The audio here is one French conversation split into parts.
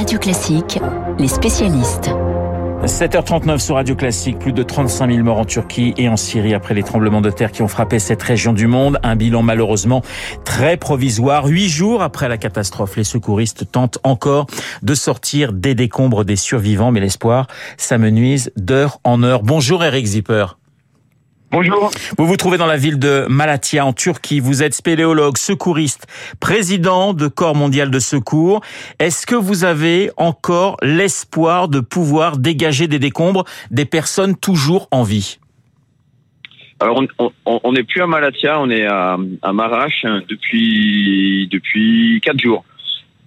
Radio Classique, les spécialistes. 7h39 sur Radio Classique, plus de 35 000 morts en Turquie et en Syrie après les tremblements de terre qui ont frappé cette région du monde. Un bilan malheureusement très provisoire. Huit jours après la catastrophe, les secouristes tentent encore de sortir des décombres des survivants, mais l'espoir s'amenuise d'heure en heure. Bonjour Eric Zipper. Bonjour. Vous vous trouvez dans la ville de Malatya en Turquie. Vous êtes spéléologue, secouriste, président de Corps mondial de secours. Est-ce que vous avez encore l'espoir de pouvoir dégager des décombres des personnes toujours en vie? Alors on n'est plus à Malatya, on est à, à Marash depuis depuis quatre jours.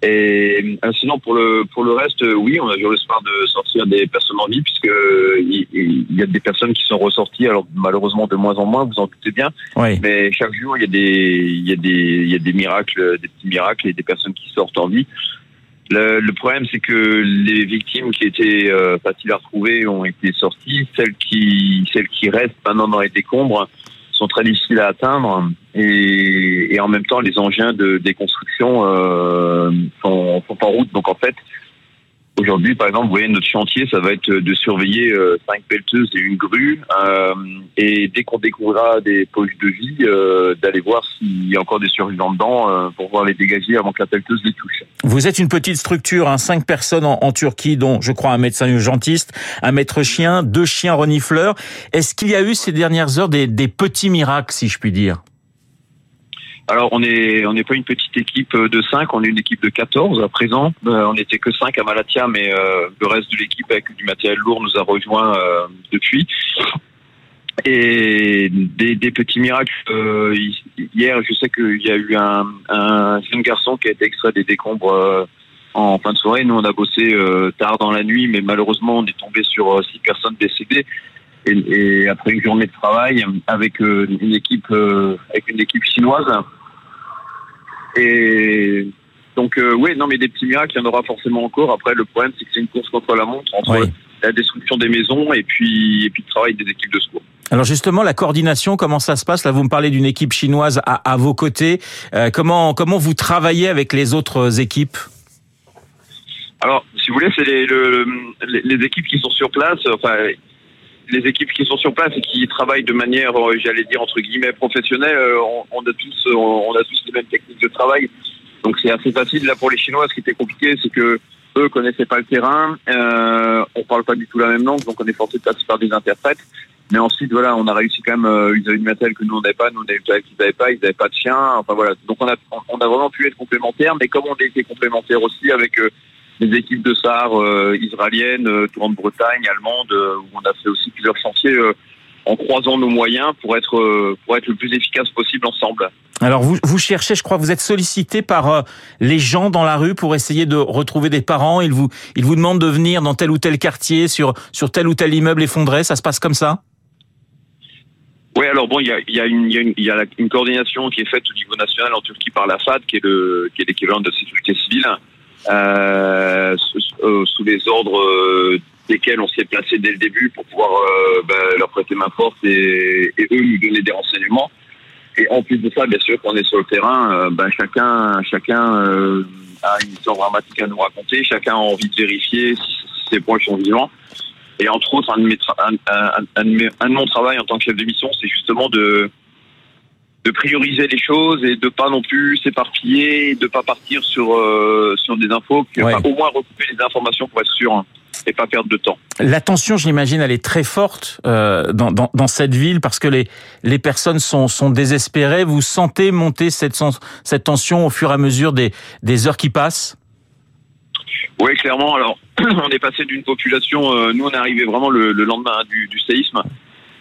Et euh, sinon, pour le pour le reste, euh, oui, on a eu l'espoir de sortir des personnes en vie, puisque il, y a des personnes qui sont ressorties. Alors malheureusement de moins en moins, vous en doutez bien. Oui. Mais chaque jour, il y a des il y a des il y a des miracles, des petits miracles et des personnes qui sortent en vie. Le, le problème, c'est que les victimes qui étaient euh, faciles à retrouver ont été sorties. Celles qui celles qui restent maintenant dans les décombres sont très difficiles à atteindre et, et en même temps les engins de déconstruction euh, sont, en route. Donc en fait, Aujourd'hui, par exemple, vous voyez, notre chantier, ça va être de surveiller euh, cinq pelleteuses et une grue. Euh, et dès qu'on découvrira des poches de vie, euh, d'aller voir s'il y a encore des survivants dedans pour pouvoir les dégager avant que la pelleteuse les touche. Vous êtes une petite structure, hein, cinq personnes en, Turquie, dont je crois un médecin urgentiste, un maître chien, deux chiens renifleurs. Est-ce qu'il y a eu ces dernières heures des petits miracles, si je puis dire? Alors on est on n'est pas une petite équipe de 5, on est une équipe de 14 à présent. Euh, on n'était que 5 à Malatia, mais euh, le reste de l'équipe avec du matériel lourd nous a rejoint euh, depuis. Et des, petits miracles. Euh, hier, je sais qu'il y a eu un, un jeune garçon qui a été extrait des décombres en fin de soirée. Nous, on a bossé tard dans la nuit, mais malheureusement, on est tombé sur six personnes décédées. Et, et, après une journée de travail avec euh, une équipe euh, avec une équipe chinoise. Et donc euh, oui, non mais des petits miracles, il y en aura forcément encore. Après le problème c'est que c'est une course contre la montre entre oui. la destruction des maisons et puis et puis le travail des équipes de secours. Alors justement, la coordination, comment ça se passe? Là, vous me parlez d'une équipe chinoise à, à vos côtés. Euh, comment comment vous travaillez avec les autres équipes? Alors, si vous voulez, c'est les, le, les, les équipes qui sont sur place. Enfin, les équipes qui sont sur place et qui travaillent de manière, j'allais dire entre guillemets professionnelle, on, on, a tous, on, on, a tous les mêmes techniques de travail. Donc c'est assez facile. Là pour les Chinois, ce qui était compliqué, c'est que eux connaissaient pas le terrain. Euh, on parle pas du tout la même langue, donc on est forcé de passer par des interprètes. Mais ensuite, voilà, on a réussi quand même. Euh, ils avaient une matériel que nous on pas, nous on avait qu'ils n'avaient pas, ils n'avaient pas de chien. Enfin voilà. Donc on a, on a vraiment pu être complémentaires, mais comme on a été complémentaires aussi avec euh, les équipes de SAR euh, israéliennes, euh, Grande-Bretagne, allemande, euh, où on a fait aussi plusieurs chantiers en croisant nos moyens pour être pour être le plus efficace possible ensemble. Alors vous vous cherchez, je crois, vous êtes sollicité par les gens dans la rue pour essayer de retrouver des parents. Ils vous ils vous demandent de venir dans tel ou tel quartier, sur sur tel ou tel immeuble effondré. Ça se passe comme ça? Oui, alors bon, il y a, il y a, une, il y a, une, il y a une coordination qui est faite au niveau national en Turquie par la FAD, qui est le qui est l'équivalent de la sécurité civile sous, euh, sous, les ordres euh, desquels on s'est placé dès le début pour pouvoir euh, ben, leur prêter main forte et, et, eux nous donner des renseignements. Et en plus de ça, bien sûr, quand on est sur le terrain, ben, chacun, chacun a une histoire dramatique à nous raconter. Chacun a envie de vérifier si, ses proches sont vivants. Et entre autres, un de, mes un, un, un de mon travail en tant que chef de mission, c'est justement de de prioriser les choses et de pas non plus s'éparpiller, de pas partir sur euh, sur des infos, que, ouais. enfin, au moins recouper les informations pour être sûr hein, et pas perdre de temps. La tension, j'imagine, elle est très forte euh, dans, dans, dans cette ville parce que les les personnes sont sont désespérées. Vous sentez monter cette cette tension au fur et à mesure des des heures qui passent? Oui, clairement. Alors, on est passé d'une population. Euh, nous, on est arrivé vraiment le, le lendemain du, du séisme.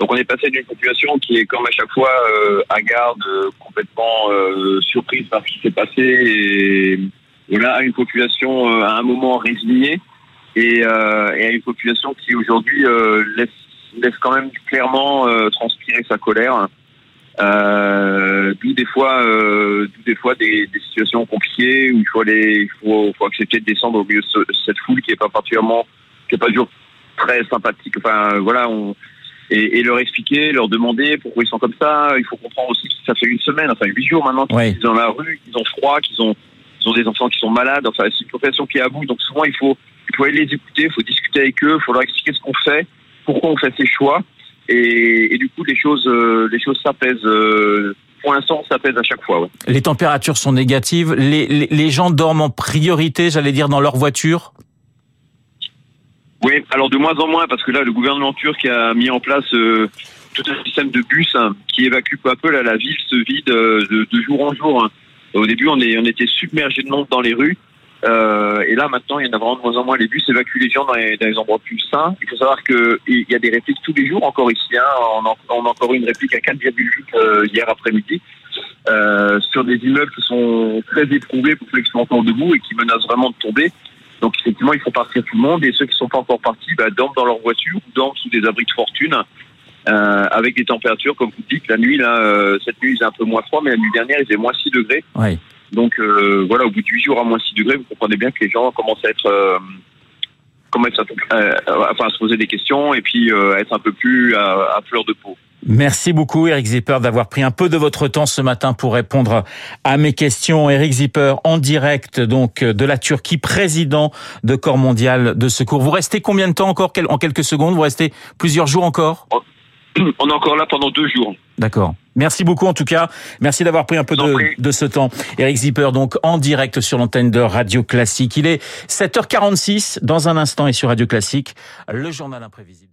Donc on est passé d'une population qui est comme à chaque fois euh, à garde, euh, complètement euh, surprise par ce qui s'est passé, et voilà, à une population euh, à un moment résignée, et, à une population qui aujourd'hui laisse, quand même clairement transpirer sa colère. d'où des fois, des fois des, situations compliquées où il faut aller, accepter de descendre au milieu de cette foule qui est pas particulièrement, qui est pas toujours très sympathique. Enfin voilà, et, et, leur expliquer, leur demander pourquoi ils sont comme ça. Il faut comprendre aussi que ça fait une semaine, enfin huit jours maintenant qu'ils sont dans la rue, qu'ils ont froid, qu'ils ont ils ont des enfants qui sont malades. Enfin, c'est une population qui est à bout. Donc souvent, il faut, il faut aller les écouter, il faut discuter avec eux, il faut leur expliquer ce qu'on fait, pourquoi on fait ces choix. Et, et du coup, les choses, euh, les choses s'apaisent. Euh, pour l'instant, ça pèse à chaque fois. Ouais. Les températures sont négatives. Les, les, les gens dorment en priorité, j'allais dire, dans leur voiture? Oui, alors de moins en moins, parce que là, le gouvernement turc a mis en place euh, tout un système de bus hein, qui évacue peu à peu. Là, la ville se vide euh, de, de, jour en jour. Hein. Au début, on, est, on était submergé de monde dans les rues. Euh, et là, maintenant, il y en a vraiment de moins en moins. Les bus évacuent les gens dans les, dans les endroits plus sains. Il faut savoir qu'il y a des répliques tous les jours, encore ici. Hein. On, a, on a encore eu une réplique à 4,8 euh, hier après-midi euh, sur des immeubles qui sont très éprouvés pour ceux qui sont encore debout et qui menacent vraiment de tomber. Donc effectivement, il faut partir tout le monde et ceux qui sont pas encore partis bah, dorment dans leur voiture ou dorment sous des abris de fortune euh, avec des températures, comme vous dites, la nuit, là, euh, cette nuit, il faisait un peu moins froid, mais la nuit dernière, il faisait moins 6 degrés. Oui. Donc euh, voilà, au bout de 8 jours à moins 6 degrés, vous comprenez bien que les gens commencent à être... Euh, commencent à, euh, enfin, se poser des questions et puis à être un peu plus à, à fleur de peau. Merci beaucoup Eric Zipper d'avoir pris un peu de votre temps ce matin pour répondre à mes questions. Eric Zipper en direct donc de la Turquie, président de Corps mondial de secours. Vous restez combien de temps encore? En quelques secondes? Vous restez plusieurs jours encore? On est encore là pendant deux jours. D'accord. Merci beaucoup en tout cas. Merci d'avoir pris un peu de, de, ce temps. Eric Zipper donc en direct sur l'antenne de Radio Classique. Il est 7h46 dans un instant et sur Radio Classique, le journal imprévisible.